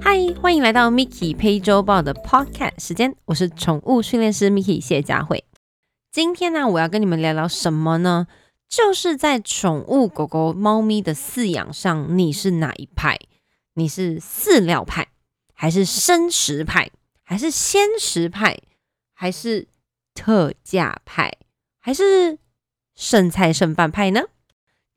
嗨，欢迎来到 Miki 陪周报的 Podcast 时间，我是宠物训练师 Miki 谢佳慧。今天呢，我要跟你们聊聊什么呢？就是在宠物狗狗、猫咪的饲养上，你是哪一派？你是饲料派，还是生食派，还是鲜食派，还是特价派，还是剩菜剩饭派呢？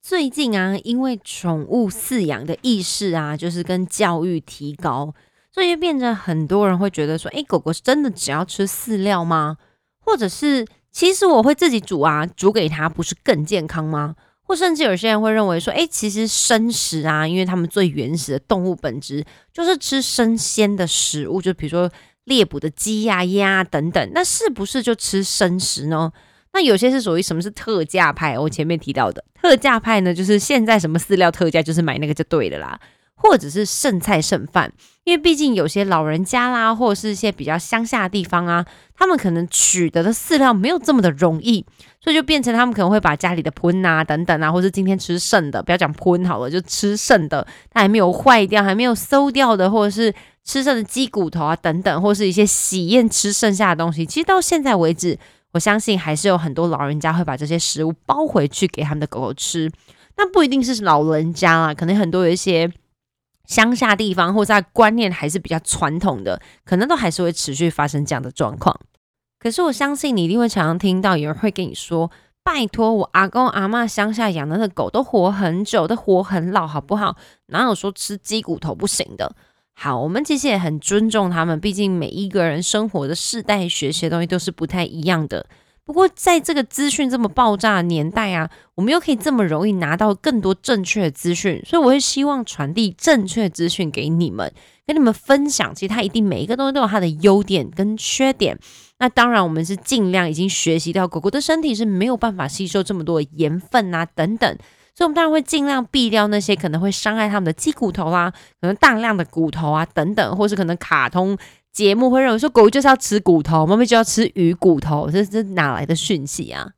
最近啊，因为宠物饲养的意识啊，就是跟教育提高，所以就变成很多人会觉得说，哎，狗狗是真的只要吃饲料吗？或者是其实我会自己煮啊，煮给它不是更健康吗？或甚至有些人会认为说，哎，其实生食啊，因为他们最原始的动物本质就是吃生鲜的食物，就比如说猎捕的鸡呀、鸭等等，那是不是就吃生食呢？那有些是属于什么是特价派？我前面提到的特价派呢，就是现在什么饲料特价，就是买那个就对了啦。或者是剩菜剩饭，因为毕竟有些老人家啦，或者是一些比较乡下的地方啊，他们可能取得的饲料没有这么的容易，所以就变成他们可能会把家里的喷啊等等啊，或是今天吃剩的，不要讲喷好了，就吃剩的，它还没有坏掉，还没有馊掉的，或者是吃剩的鸡骨头啊等等，或是一些喜宴吃剩下的东西，其实到现在为止。我相信还是有很多老人家会把这些食物包回去给他们的狗狗吃。那不一定是老人家啊，可能很多有一些乡下地方或者观念还是比较传统的，可能都还是会持续发生这样的状况。可是我相信你一定会常常听到有人会跟你说：“拜托，我阿公阿妈乡下养的那狗都活很久，都活很老，好不好？哪有说吃鸡骨头不行的？”好，我们其实也很尊重他们，毕竟每一个人生活的世代、学习的东西都是不太一样的。不过，在这个资讯这么爆炸的年代啊，我们又可以这么容易拿到更多正确的资讯，所以我会希望传递正确资讯给你们，跟你们分享。其实它一定每一个东西都有它的优点跟缺点。那当然，我们是尽量已经学习到，狗狗的身体是没有办法吸收这么多盐分啊等等。所以，我们当然会尽量避掉那些可能会伤害他们的鸡骨头啦，可能大量的骨头啊等等，或是可能卡通节目会认为说狗就是要吃骨头，猫咪就要吃鱼骨头，这这哪来的讯息啊？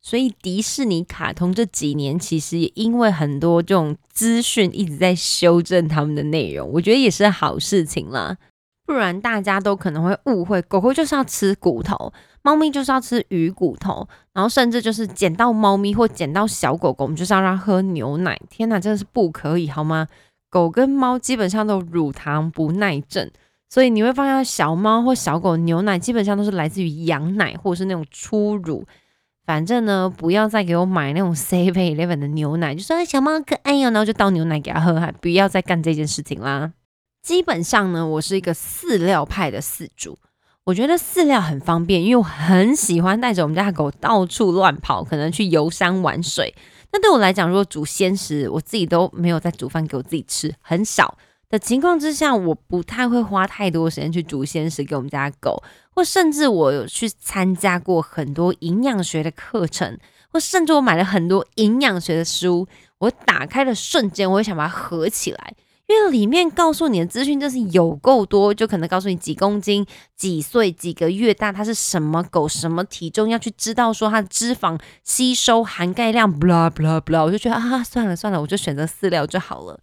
所以，迪士尼卡通这几年其实也因为很多这种资讯一直在修正他们的内容，我觉得也是好事情啦。不然大家都可能会误会，狗狗就是要吃骨头，猫咪就是要吃鱼骨头，然后甚至就是捡到猫咪或捡到小狗狗，我们就是要让它喝牛奶。天哪，真的是不可以好吗？狗跟猫基本上都乳糖不耐症，所以你会发现小猫或小狗牛奶基本上都是来自于羊奶或者是那种初乳。反正呢，不要再给我买那种 Seven Eleven 的牛奶，就说小猫可爱哟，然后就倒牛奶给它喝，还不要再干这件事情啦。基本上呢，我是一个饲料派的饲主。我觉得饲料很方便，因为我很喜欢带着我们家的狗到处乱跑，可能去游山玩水。那对我来讲，如果煮鲜食，我自己都没有在煮饭给我自己吃，很少的情况之下，我不太会花太多时间去煮鲜食给我们家狗，或甚至我有去参加过很多营养学的课程，或甚至我买了很多营养学的书。我打开的瞬间，我会想把它合起来。因为里面告诉你的资讯就是有够多，就可能告诉你几公斤、几岁、几个月大，它是什么狗、什么体重，要去知道说它的脂肪吸收含钙量，blah blah blah，我就觉得啊，算了算了，我就选择饲料就好了。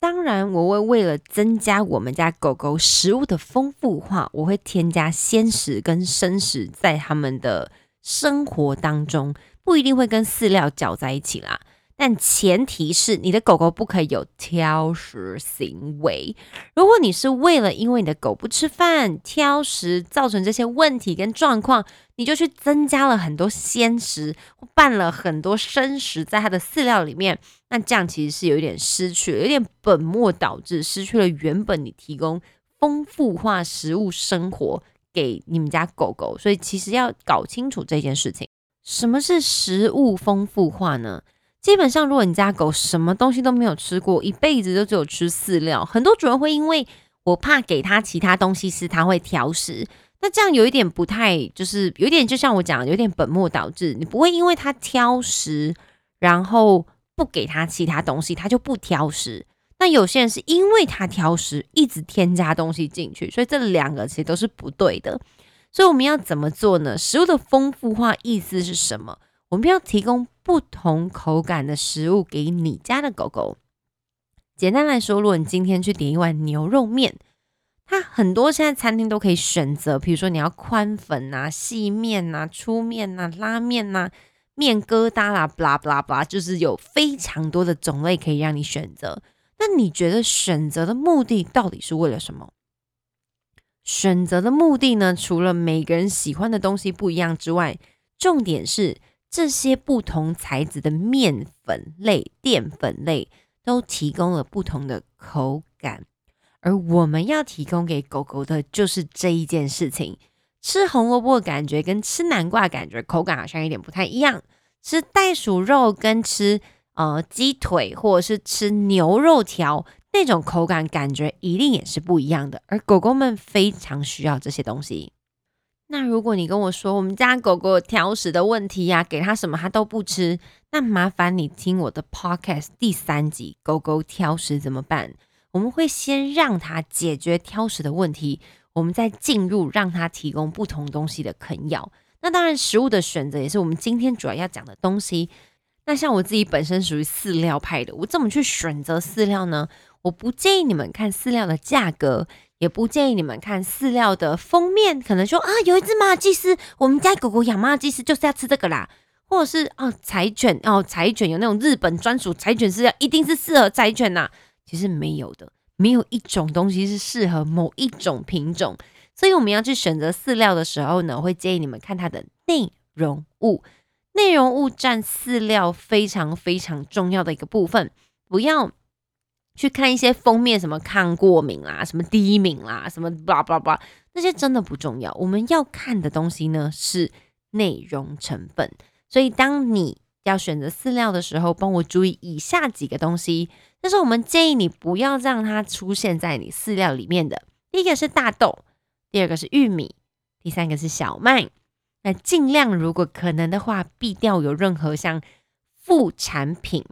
当然，我会为了增加我们家狗狗食物的丰富化，我会添加鲜食跟生食在它们的生活当中，不一定会跟饲料搅在一起啦。但前提是你的狗狗不可以有挑食行为。如果你是为了因为你的狗不吃饭、挑食造成这些问题跟状况，你就去增加了很多鲜食或，拌了很多生食在它的饲料里面，那这样其实是有一点失去了，有点本末倒置，失去了原本你提供丰富化食物生活给你们家狗狗。所以其实要搞清楚这件事情，什么是食物丰富化呢？基本上，如果你家狗什么东西都没有吃过，一辈子都只有吃饲料，很多主人会因为我怕给它其他东西吃，它会挑食。那这样有一点不太，就是有点就像我讲，有点本末倒置。你不会因为它挑食，然后不给它其他东西，它就不挑食。那有些人是因为它挑食，一直添加东西进去，所以这两个其实都是不对的。所以我们要怎么做呢？食物的丰富化意思是什么？我们要提供不同口感的食物给你家的狗狗。简单来说，如果你今天去点一碗牛肉面，它很多现在餐厅都可以选择，比如说你要宽粉啊、细面啊、粗面啊、拉面啊、面疙瘩啦，blah blah blah，就是有非常多的种类可以让你选择。那你觉得选择的目的到底是为了什么？选择的目的呢？除了每个人喜欢的东西不一样之外，重点是这些不同材质的面粉类、淀粉类都提供了不同的口感。而我们要提供给狗狗的就是这一件事情：吃红萝卜的感觉跟吃南瓜感觉口感好像有点不太一样。吃袋鼠肉跟吃呃鸡腿或者是吃牛肉条。那种口感感觉一定也是不一样的，而狗狗们非常需要这些东西。那如果你跟我说我们家狗狗挑食的问题呀，给它什么它都不吃，那麻烦你听我的 podcast 第三集《狗狗挑食怎么办》，我们会先让它解决挑食的问题，我们再进入让它提供不同东西的啃咬。那当然，食物的选择也是我们今天主要要讲的东西。那像我自己本身属于饲料派的，我怎么去选择饲料呢？我不建议你们看饲料的价格，也不建议你们看饲料的封面。可能说啊，有一只马尔济斯，我们家狗狗养马尔济斯就是要吃这个啦，或者是啊，柴犬哦，柴犬有那种日本专属柴犬饲料，一定是适合柴犬呐。其实没有的，没有一种东西是适合某一种品种。所以我们要去选择饲料的时候呢，我会建议你们看它的内容物，内容物占饲料非常非常重要的一个部分，不要。去看一些封面，什么抗过敏啦，什么低敏啦，什么 blah blah blah，，那些真的不重要。我们要看的东西呢是内容成分。所以当你要选择饲料的时候，帮我注意以下几个东西。但是我们建议你不要让它出现在你饲料里面的。第一个是大豆，第二个是玉米，第三个是小麦。那尽量如果可能的话，避掉有任何像副产品。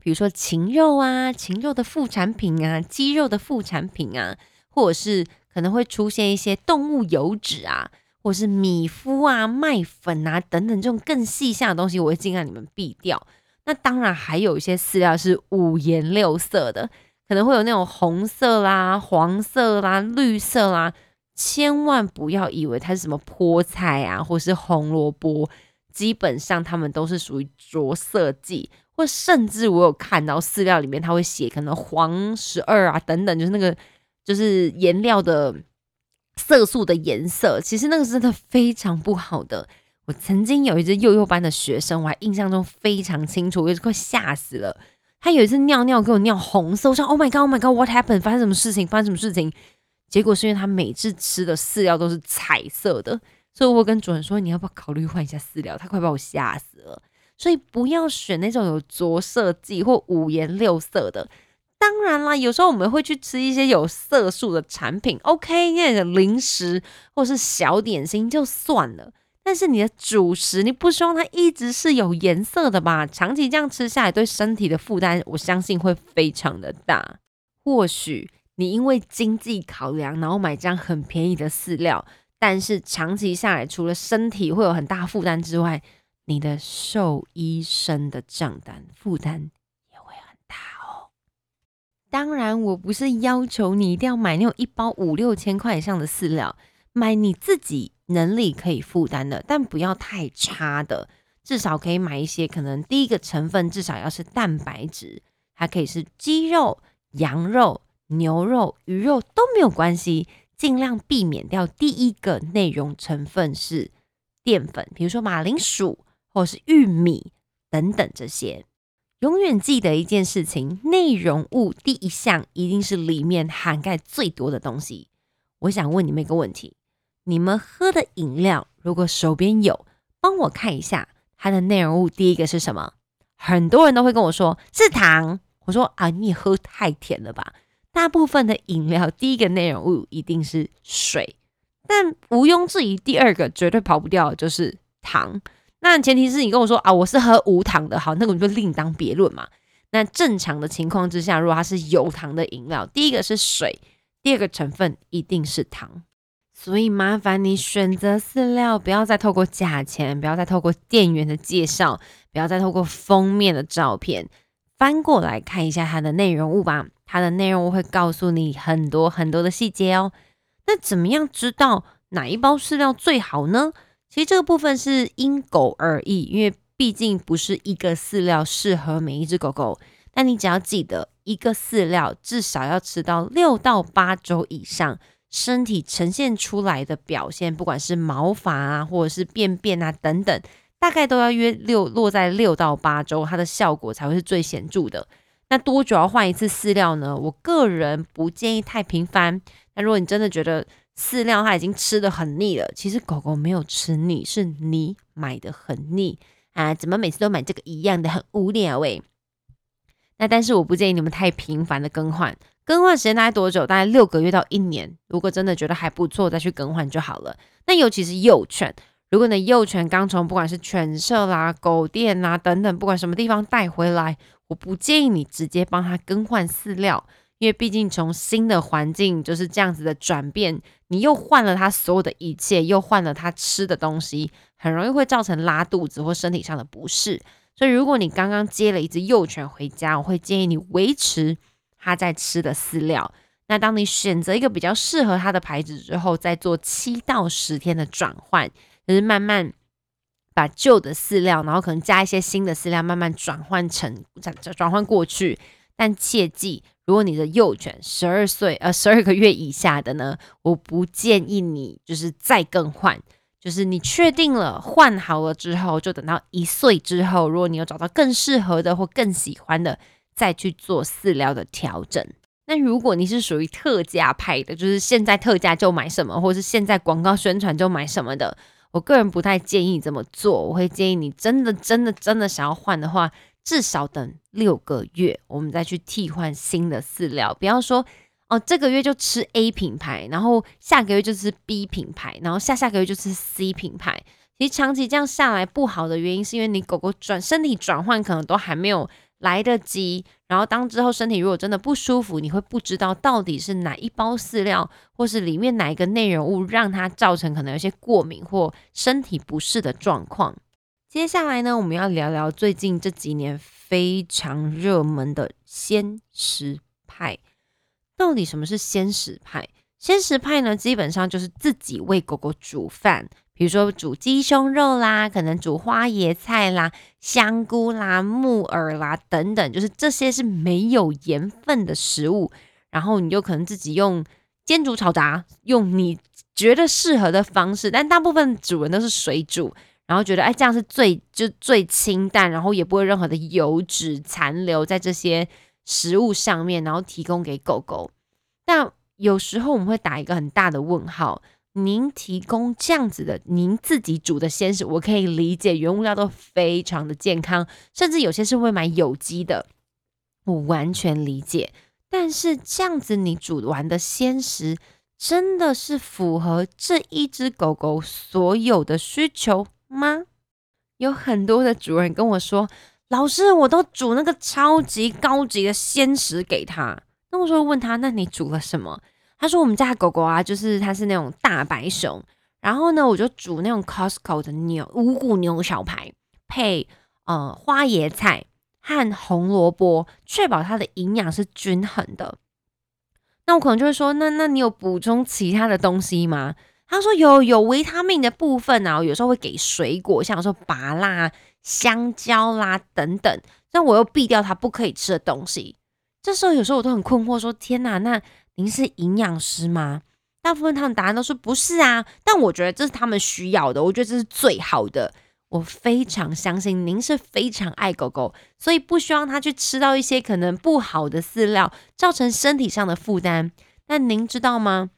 比如说禽肉啊，禽肉的副产品啊，鸡肉的副产品啊，或者是可能会出现一些动物油脂啊，或是米麸啊、麦粉啊等等这种更细项的东西，我会尽量你们避掉。那当然还有一些饲料是五颜六色的，可能会有那种红色啦、黄色啦、绿色啦，千万不要以为它是什么菠菜啊，或是红萝卜，基本上它们都是属于着色剂。或甚至我有看到饲料里面，它会写可能黄十二啊等等，就是那个就是颜料的色素的颜色，其实那个是真的非常不好的。我曾经有一只幼幼班的学生，我还印象中非常清楚，我就快吓死了。他有一次尿尿给我尿红色，我想 Oh my God，Oh my God，What happened？发生什么事情？发生什么事情？结果是因为他每次吃的饲料都是彩色的，所以我跟主人说，你要不要考虑换一下饲料？他快把我吓死了。所以不要选那种有着色剂或五颜六色的。当然啦，有时候我们会去吃一些有色素的产品，OK，那个零食或是小点心就算了。但是你的主食，你不希望它一直是有颜色的吧？长期这样吃下来，对身体的负担，我相信会非常的大。或许你因为经济考量，然后买这样很便宜的饲料，但是长期下来，除了身体会有很大负担之外，你的兽医生的账单负担也会很大哦。当然，我不是要求你一定要买那种一包五六千块以上的饲料，买你自己能力可以负担的，但不要太差的。至少可以买一些，可能第一个成分至少要是蛋白质，还可以是鸡肉、羊肉、牛肉、鱼肉都没有关系，尽量避免掉第一个内容成分是淀粉，比如说马铃薯。或是玉米等等这些，永远记得一件事情：内容物第一项一定是里面涵盖最多的东西。我想问你们一个问题：你们喝的饮料，如果手边有，帮我看一下它的内容物第一个是什么？很多人都会跟我说是糖。我说啊，你也喝太甜了吧？大部分的饮料第一个内容物一定是水，但毋庸置疑，第二个绝对跑不掉就是糖。那前提是你跟我说啊，我是喝无糖的，好，那我们就另当别论嘛。那正常的情况之下，如果它是有糖的饮料，第一个是水，第二个成分一定是糖。所以麻烦你选择饲料，不要再透过价钱，不要再透过店员的介绍，不要再透过封面的照片，翻过来看一下它的内容物吧。它的内容物会告诉你很多很多的细节哦。那怎么样知道哪一包饲料最好呢？其实这个部分是因狗而异，因为毕竟不是一个饲料适合每一只狗狗。但你只要记得，一个饲料至少要吃到六到八周以上。身体呈现出来的表现，不管是毛发啊，或者是便便啊等等，大概都要约六落在六到八周，它的效果才会是最显著的。那多久要换一次饲料呢？我个人不建议太频繁。那如果你真的觉得饲料它已经吃的很腻了，其实狗狗没有吃腻，是你买的很腻啊！怎么每次都买这个一样的，很无聊诶。那但是我不建议你们太频繁的更换。更换时间大概多久？大概六个月到一年。如果真的觉得还不错，再去更换就好了。那尤其是幼犬，如果你的幼犬刚从不管是犬舍啦、狗店啦等等，不管什么地方带回来，我不建议你直接帮它更换饲料，因为毕竟从新的环境就是这样子的转变，你又换了它所有的一切，又换了它吃的东西，很容易会造成拉肚子或身体上的不适。所以如果你刚刚接了一只幼犬回家，我会建议你维持。它在吃的饲料，那当你选择一个比较适合它的牌子之后，再做七到十天的转换，就是慢慢把旧的饲料，然后可能加一些新的饲料，慢慢转换成转转换过去。但切记，如果你的幼犬十二岁呃十二个月以下的呢，我不建议你就是再更换，就是你确定了换好了之后，就等到一岁之后，如果你有找到更适合的或更喜欢的。再去做饲料的调整。那如果你是属于特价派的，就是现在特价就买什么，或是现在广告宣传就买什么的，我个人不太建议这么做。我会建议你真的、真的、真的想要换的话，至少等六个月，我们再去替换新的饲料。不要说哦，这个月就吃 A 品牌，然后下个月就吃 B 品牌，然后下下个月就吃 C 品牌。其实长期这样下来不好的原因，是因为你狗狗转身体转换可能都还没有。来得及，然后当之后身体如果真的不舒服，你会不知道到底是哪一包饲料，或是里面哪一个内容物让它造成可能有些过敏或身体不适的状况。接下来呢，我们要聊聊最近这几年非常热门的鲜食派。到底什么是鲜食派？鲜食派呢，基本上就是自己为狗狗煮饭。比如说煮鸡胸肉啦，可能煮花椰菜啦、香菇啦、木耳啦等等，就是这些是没有盐分的食物。然后你就可能自己用煎煮炒炸，用你觉得适合的方式。但大部分主人都是水煮，然后觉得哎这样是最就最清淡，然后也不会任何的油脂残留在这些食物上面，然后提供给狗狗。但有时候我们会打一个很大的问号。您提供这样子的，您自己煮的鲜食，我可以理解，原物料都非常的健康，甚至有些是会买有机的，我完全理解。但是这样子你煮完的鲜食，真的是符合这一只狗狗所有的需求吗？有很多的主人跟我说，老师，我都煮那个超级高级的鲜食给他，那我说问他，那你煮了什么？他说：“我们家狗狗啊，就是它是那种大白熊，然后呢，我就煮那种 Costco 的牛五谷牛小排，配呃花椰菜和红萝卜，确保它的营养是均衡的。那我可能就会说，那那你有补充其他的东西吗？他说有有维他命的部分啊，有时候会给水果，像说芭辣、香蕉啦等等，但我又避掉它不可以吃的东西。这时候有时候我都很困惑，说天哪，那。”您是营养师吗？大部分他们答案都是不是啊，但我觉得这是他们需要的，我觉得这是最好的。我非常相信您是非常爱狗狗，所以不希望它去吃到一些可能不好的饲料，造成身体上的负担。但您知道吗？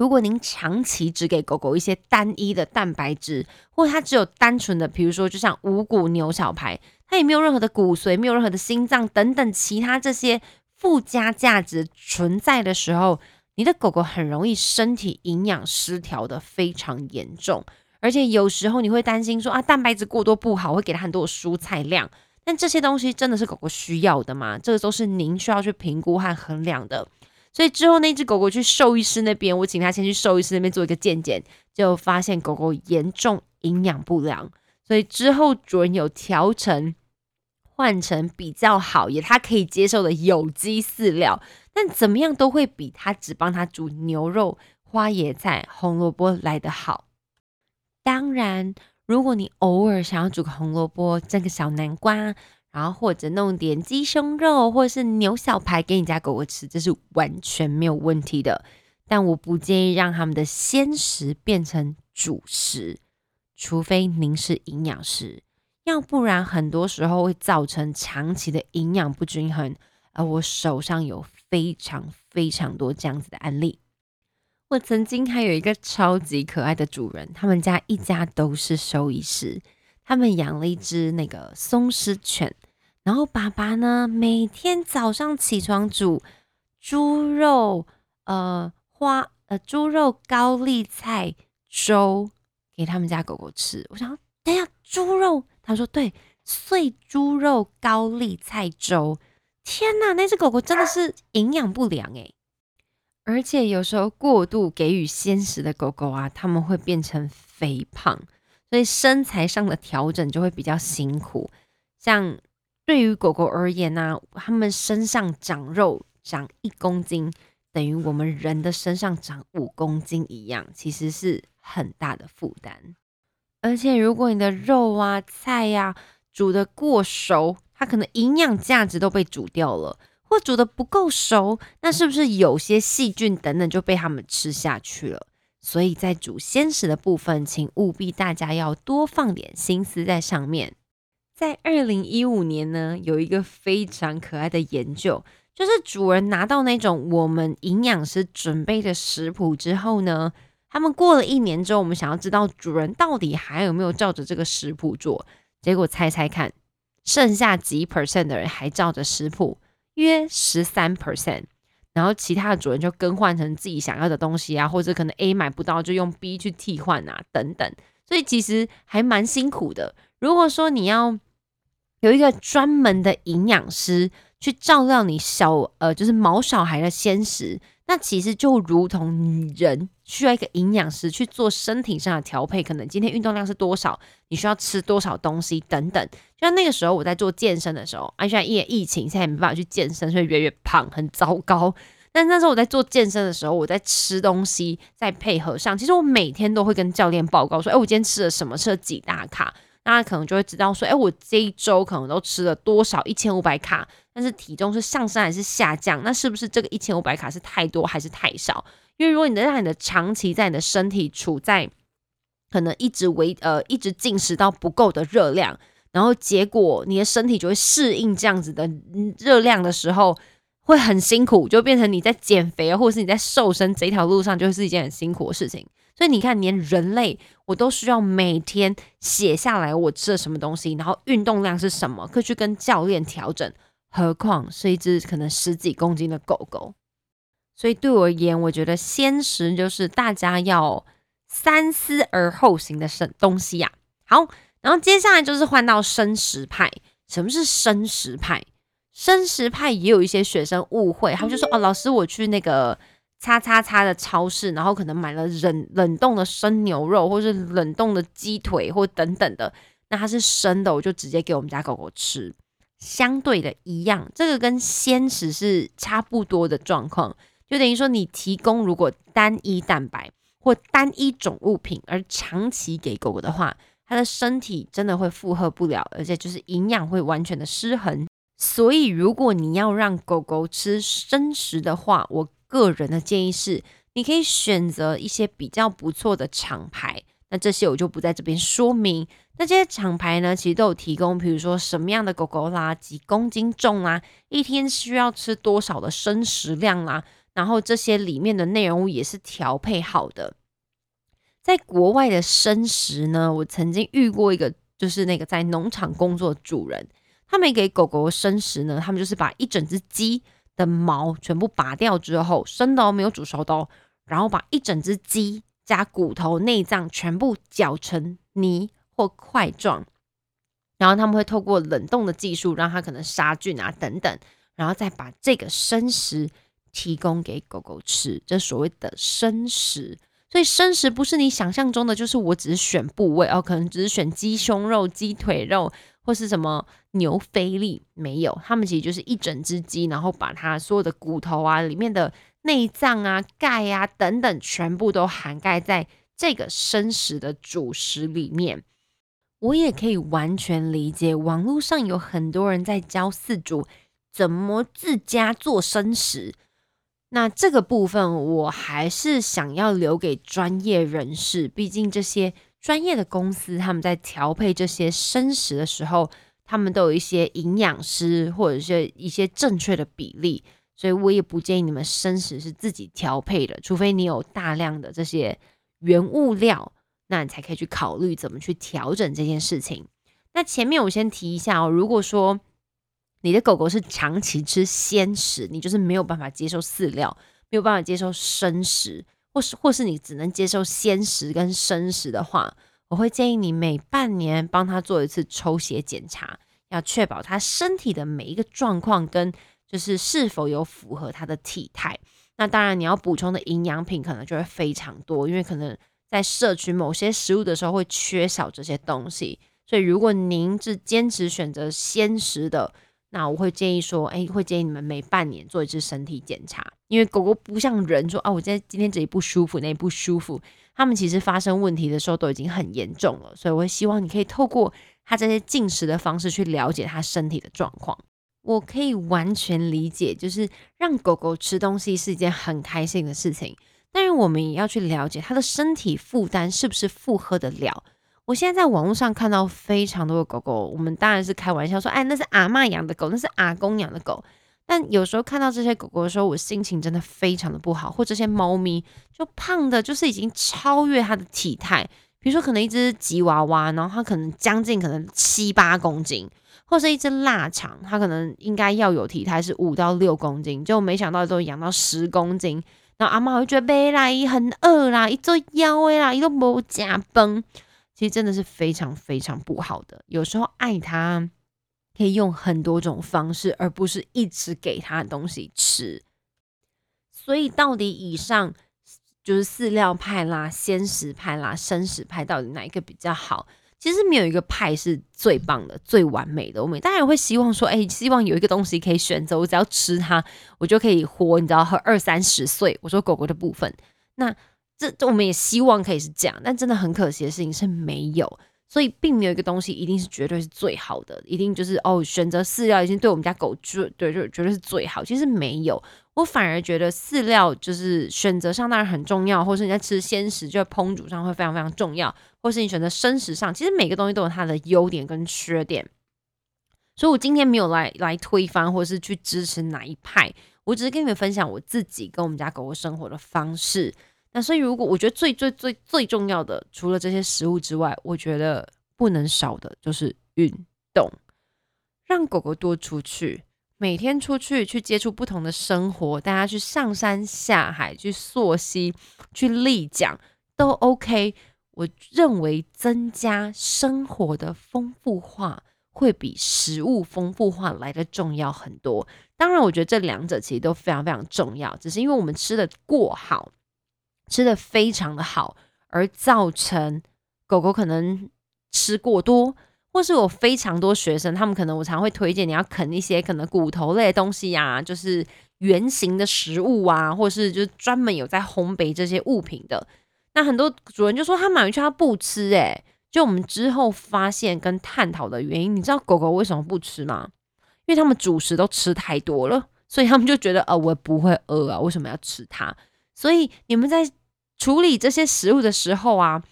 如果您长期只给狗狗一些单一的蛋白质，或它只有单纯的，比如说就像五谷牛小排，它也没有任何的骨髓，没有任何的心脏等等其他这些。附加价值存在的时候，你的狗狗很容易身体营养失调的非常严重，而且有时候你会担心说啊，蛋白质过多不好，会给它很多蔬菜量，但这些东西真的是狗狗需要的吗？这个都是您需要去评估和衡量的。所以之后那只狗狗去兽医师那边，我请他先去兽医师那边做一个健检，就发现狗狗严重营养不良，所以之后主人有调成换成比较好也他可以接受的有机饲料，但怎么样都会比他只帮他煮牛肉、花椰菜、红萝卜来得好。当然，如果你偶尔想要煮个红萝卜、蒸个小南瓜。然后或者弄点鸡胸肉或者是牛小排给你家狗狗吃，这是完全没有问题的。但我不建议让他们的鲜食变成主食，除非您是营养师，要不然很多时候会造成长期的营养不均衡。而我手上有非常非常多这样子的案例。我曾经还有一个超级可爱的主人，他们家一家都是兽医师。他们养了一只那个松狮犬，然后爸爸呢每天早上起床煮猪肉呃花呃猪肉高丽菜粥给他们家狗狗吃。我想等下猪肉，他说对，碎猪肉高丽菜粥。天哪，那只狗狗真的是营养不良诶。而且有时候过度给予鲜食的狗狗啊，他们会变成肥胖。所以身材上的调整就会比较辛苦。像对于狗狗而言呢，它们身上长肉长一公斤，等于我们人的身上长五公斤一样，其实是很大的负担。而且如果你的肉啊、菜呀煮的过熟，它可能营养价值都被煮掉了；或煮的不够熟，那是不是有些细菌等等就被它们吃下去了？所以在煮鲜食的部分，请务必大家要多放点心思在上面。在二零一五年呢，有一个非常可爱的研究，就是主人拿到那种我们营养师准备的食谱之后呢，他们过了一年之后，我们想要知道主人到底还有没有照着这个食谱做。结果猜猜看，剩下几 percent 的人还照着食谱，约十三 percent。然后其他的主人就更换成自己想要的东西啊，或者可能 A 买不到就用 B 去替换啊，等等。所以其实还蛮辛苦的。如果说你要有一个专门的营养师去照料你小呃就是毛小孩的鲜食，那其实就如同人需要一个营养师去做身体上的调配，可能今天运动量是多少，你需要吃多少东西等等。就像那个时候我在做健身的时候，而且因为疫情现在没办法去健身，所以越来越胖，很糟糕。但那时候我在做健身的时候，我在吃东西，在配合上，其实我每天都会跟教练报告说，哎，我今天吃了什么，吃了几大卡，那他可能就会知道说，哎，我这一周可能都吃了多少一千五百卡，但是体重是上升还是下降？那是不是这个一千五百卡是太多还是太少？因为如果你能让你的长期在你的身体处在可能一直维呃一直进食到不够的热量，然后结果你的身体就会适应这样子的热量的时候。会很辛苦，就变成你在减肥，或者是你在瘦身这条路上，就是一件很辛苦的事情。所以你看，连人类我都需要每天写下来我吃了什么东西，然后运动量是什么，可以去跟教练调整。何况是一只可能十几公斤的狗狗。所以对我而言，我觉得鲜食就是大家要三思而后行的生东西呀。好，然后接下来就是换到生食派。什么是生食派？生食派也有一些学生误会，他们就说：“哦，老师，我去那个叉叉叉的超市，然后可能买了冷冷冻的生牛肉，或是冷冻的鸡腿，或等等的，那它是生的，我就直接给我们家狗狗吃。相对的一样，这个跟鲜食是差不多的状况，就等于说你提供如果单一蛋白或单一种物品，而长期给狗狗的话，它的身体真的会负荷不了，而且就是营养会完全的失衡。”所以，如果你要让狗狗吃生食的话，我个人的建议是，你可以选择一些比较不错的厂牌。那这些我就不在这边说明。那这些厂牌呢，其实都有提供，比如说什么样的狗狗啦，几公斤重啦，一天需要吃多少的生食量啦，然后这些里面的内容物也是调配好的。在国外的生食呢，我曾经遇过一个，就是那个在农场工作的主人。他们给狗狗生食呢，他们就是把一整只鸡的毛全部拔掉之后，生的哦，没有煮熟的哦，然后把一整只鸡加骨头、内脏全部搅成泥或块状，然后他们会透过冷冻的技术，让它可能杀菌啊等等，然后再把这个生食提供给狗狗吃，这所谓的生食。所以生食不是你想象中的，就是我只是选部位哦，可能只是选鸡胸肉、鸡腿肉或是什么牛菲力，没有，他们其实就是一整只鸡，然后把它所有的骨头啊、里面的内脏啊、钙啊等等，全部都涵盖在这个生食的主食里面。我也可以完全理解，网络上有很多人在教饲主怎么自家做生食。那这个部分我还是想要留给专业人士，毕竟这些专业的公司他们在调配这些生食的时候，他们都有一些营养师或者是一些正确的比例，所以我也不建议你们生食是自己调配的，除非你有大量的这些原物料，那你才可以去考虑怎么去调整这件事情。那前面我先提一下哦，如果说。你的狗狗是长期吃鲜食，你就是没有办法接受饲料，没有办法接受生食，或是或是你只能接受鲜食跟生食的话，我会建议你每半年帮他做一次抽血检查，要确保他身体的每一个状况跟就是是否有符合它的体态。那当然，你要补充的营养品可能就会非常多，因为可能在摄取某些食物的时候会缺少这些东西。所以，如果您是坚持选择鲜食的，那我会建议说，哎，会建议你们每半年做一次身体检查，因为狗狗不像人说，啊，我在今天这里不舒服，那里不舒服，他们其实发生问题的时候都已经很严重了，所以我会希望你可以透过它这些进食的方式去了解它身体的状况。我可以完全理解，就是让狗狗吃东西是一件很开心的事情，但是我们也要去了解它的身体负担是不是负荷得了。我现在在网络上看到非常多的狗狗，我们当然是开玩笑说，哎，那是阿妈养的狗，那是阿公养的狗。但有时候看到这些狗狗的时候，我心情真的非常的不好。或这些猫咪就胖的，就是已经超越它的体态。比如说，可能一只吉娃娃，然后它可能将近可能七八公斤，或是一只腊肠，它可能应该要有体态是五到六公斤，就没想到都养到十公斤。然后阿妈会觉得背啦，伊很饿啦，一做腰围啦，一都无加崩。其实真的是非常非常不好的。有时候爱它可以用很多种方式，而不是一直给它东西吃。所以到底以上就是饲料派啦、鲜食派啦、生食派，到底哪一个比较好？其实没有一个派是最棒的、最完美的。我们当然会希望说，哎，希望有一个东西可以选择，我只要吃它，我就可以活，你知道，和二三十岁。我说狗狗的部分，那。这我们也希望可以是这样，但真的很可惜的事情是没有，所以并没有一个东西一定是绝对是最好的，一定就是哦，选择饲料已经对我们家狗就对就绝对是最好。其实没有，我反而觉得饲料就是选择上当然很重要，或是你在吃鲜食，就在烹煮上会非常非常重要，或是你选择生食上，其实每个东西都有它的优点跟缺点。所以我今天没有来来推翻或是去支持哪一派，我只是跟你们分享我自己跟我们家狗狗生活的方式。那所以，如果我觉得最最最最重要的，除了这些食物之外，我觉得不能少的就是运动，让狗狗多出去，每天出去去接触不同的生活，大家去上山下海，去溯溪，去立桨都 OK。我认为增加生活的丰富化，会比食物丰富化来的重要很多。当然，我觉得这两者其实都非常非常重要，只是因为我们吃的过好。吃的非常的好，而造成狗狗可能吃过多，或是有非常多学生，他们可能我常会推荐你要啃一些可能骨头类东西呀，就是圆形的食物啊，或是就是专门有在烘焙这些物品的。那很多主人就说他买回去他不吃，诶，就我们之后发现跟探讨的原因，你知道狗狗为什么不吃吗？因为他们主食都吃太多了，所以他们就觉得呃我不会饿啊，为什么要吃它？所以你们在。处理这些食物的时候啊，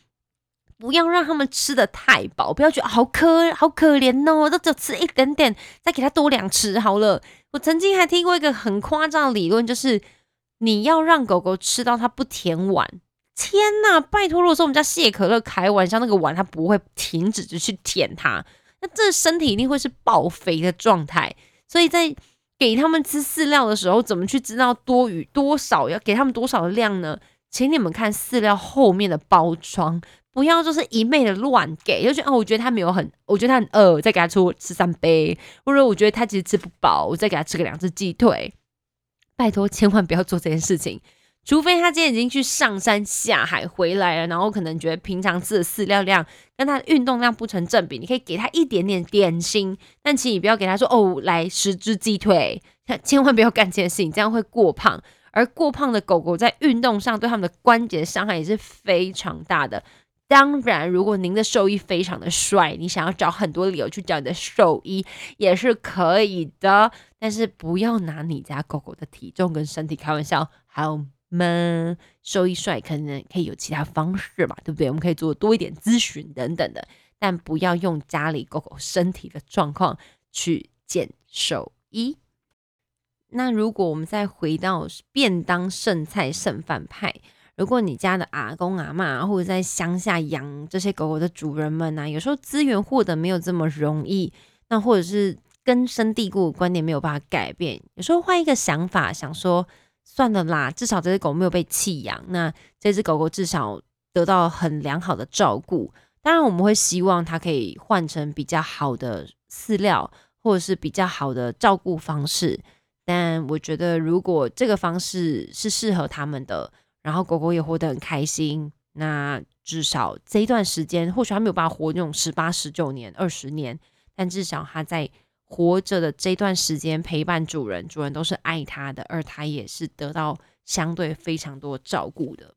不要让他们吃的太饱，不要觉得好可好可怜哦，都只吃一点点，再给他多两吃好了。我曾经还听过一个很夸张的理论，就是你要让狗狗吃到它不舔碗。天呐，拜托！如果说我们家谢可乐开玩笑，那个碗它不会停止的去舔它，那这身体一定会是爆肥的状态。所以在给他们吃饲料的时候，怎么去知道多余多少要给他们多少的量呢？请你们看饲料后面的包装，不要就是一昧的乱给，就觉得哦，我觉得他没有很，我觉得他很饿，再给他出吃三杯，或者我觉得他其实吃不饱，我再给他吃个两只鸡腿，拜托千万不要做这件事情。除非他今天已经去上山下海回来了，然后可能觉得平常吃的饲料量跟他的运动量不成正比，你可以给他一点点点心，但请你不要给他说哦，来十只鸡腿，千万不要干这件事情，这样会过胖。而过胖的狗狗在运动上对他们的关节伤害也是非常大的。当然，如果您的兽医非常的帅，你想要找很多理由去找你的兽医也是可以的，但是不要拿你家狗狗的体重跟身体开玩笑，还有。们收益帅，可能可以有其他方式嘛，对不对？我们可以做多一点咨询等等的，但不要用家里狗狗身体的状况去见兽医。那如果我们再回到便当剩菜剩饭派，如果你家的阿公阿妈或者在乡下养这些狗狗的主人们呢，有时候资源获得没有这么容易，那或者是根深蒂固的观念没有办法改变，有时候换一个想法，想说。算了啦，至少这只狗没有被弃养，那这只狗狗至少得到很良好的照顾。当然，我们会希望它可以换成比较好的饲料，或者是比较好的照顾方式。但我觉得，如果这个方式是适合他们的，然后狗狗也活得很开心，那至少这一段时间，或许它没有办法活那种十八、十九年、二十年，但至少它在。活着的这段时间陪伴主人，主人都是爱他的，而他也是得到相对非常多照顾的。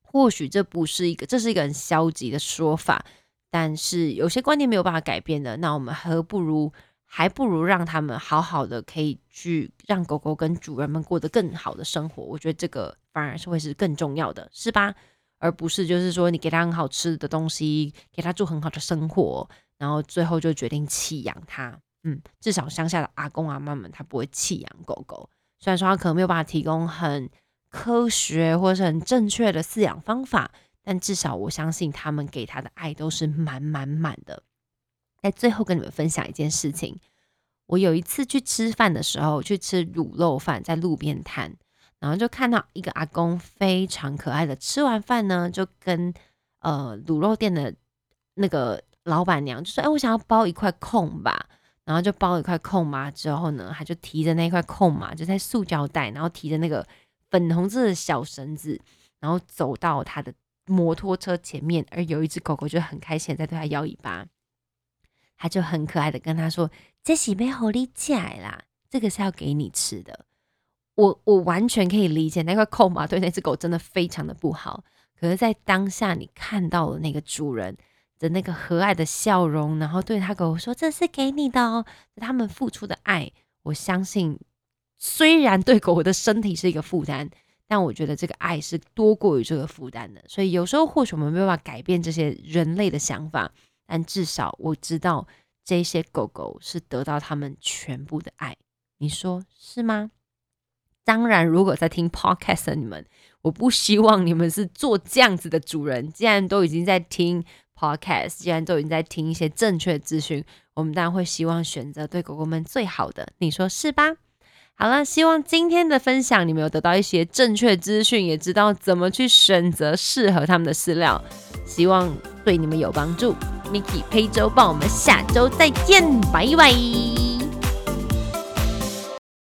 或许这不是一个，这是一个很消极的说法，但是有些观念没有办法改变的，那我们何不如，还不如让他们好好的，可以去让狗狗跟主人们过得更好的生活。我觉得这个反而是会是更重要的，是吧？而不是就是说你给他很好吃的东西，给他做很好的生活，然后最后就决定弃养它。嗯，至少乡下的阿公阿妈们，他不会弃养狗狗。虽然说他可能没有办法提供很科学或是很正确的饲养方法，但至少我相信他们给他的爱都是满满满的。在最后跟你们分享一件事情，我有一次去吃饭的时候，去吃卤肉饭，在路边摊，然后就看到一个阿公非常可爱的，吃完饭呢，就跟呃卤肉店的那个老板娘就说：“哎，我想要包一块空吧。”然后就包一块空麻之后呢，他就提着那块空麻，就在塑胶袋，然后提着那个粉红色的小绳子，然后走到他的摩托车前面，而有一只狗狗就很开心在对他摇尾巴，他就很可爱的跟他说：“这是被狐狸来啦，这个是要给你吃的。”我我完全可以理解那块空麻对那只狗真的非常的不好，可是，在当下你看到了那个主人。的那个和蔼的笑容，然后对他狗说：“这是给你的哦。”他们付出的爱，我相信，虽然对狗的身体是一个负担，但我觉得这个爱是多过于这个负担的。所以有时候或许我们没办法改变这些人类的想法，但至少我知道这些狗狗是得到他们全部的爱。你说是吗？当然，如果在听 podcast 的你们，我不希望你们是做这样子的主人。既然都已经在听。Podcast 既然都已经在听一些正确的资讯，我们当然会希望选择对狗狗们最好的，你说是吧？好了，希望今天的分享你们有得到一些正确资讯，也知道怎么去选择适合他们的饲料，希望对你们有帮助。Miki 陪周报，我们下周再见，拜拜。